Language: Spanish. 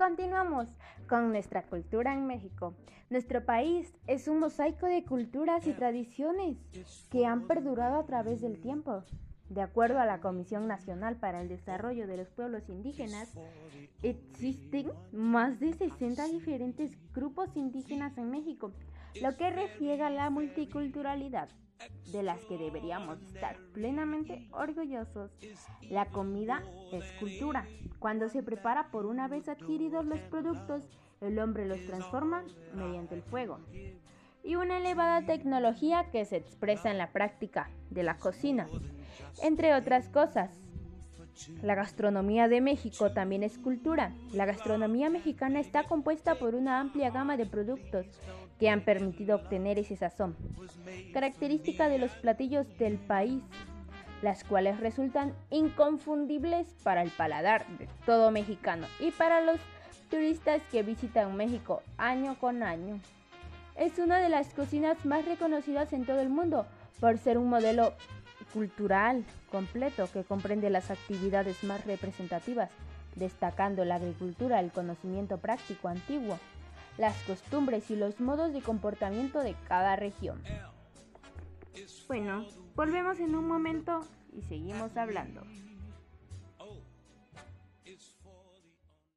Continuamos con nuestra cultura en México. Nuestro país es un mosaico de culturas y tradiciones que han perdurado a través del tiempo. De acuerdo a la Comisión Nacional para el Desarrollo de los Pueblos Indígenas, existen más de 60 diferentes grupos indígenas en México, lo que refiere a la multiculturalidad de las que deberíamos estar plenamente orgullosos. La comida es cultura. Cuando se prepara por una vez adquiridos los productos, el hombre los transforma mediante el fuego. Y una elevada tecnología que se expresa en la práctica de la cocina, entre otras cosas. La gastronomía de México también es cultura. La gastronomía mexicana está compuesta por una amplia gama de productos que han permitido obtener ese sazón, característica de los platillos del país, las cuales resultan inconfundibles para el paladar de todo mexicano y para los turistas que visitan México año con año. Es una de las cocinas más reconocidas en todo el mundo por ser un modelo cultural completo que comprende las actividades más representativas, destacando la agricultura, el conocimiento práctico antiguo, las costumbres y los modos de comportamiento de cada región. Bueno, volvemos en un momento y seguimos hablando.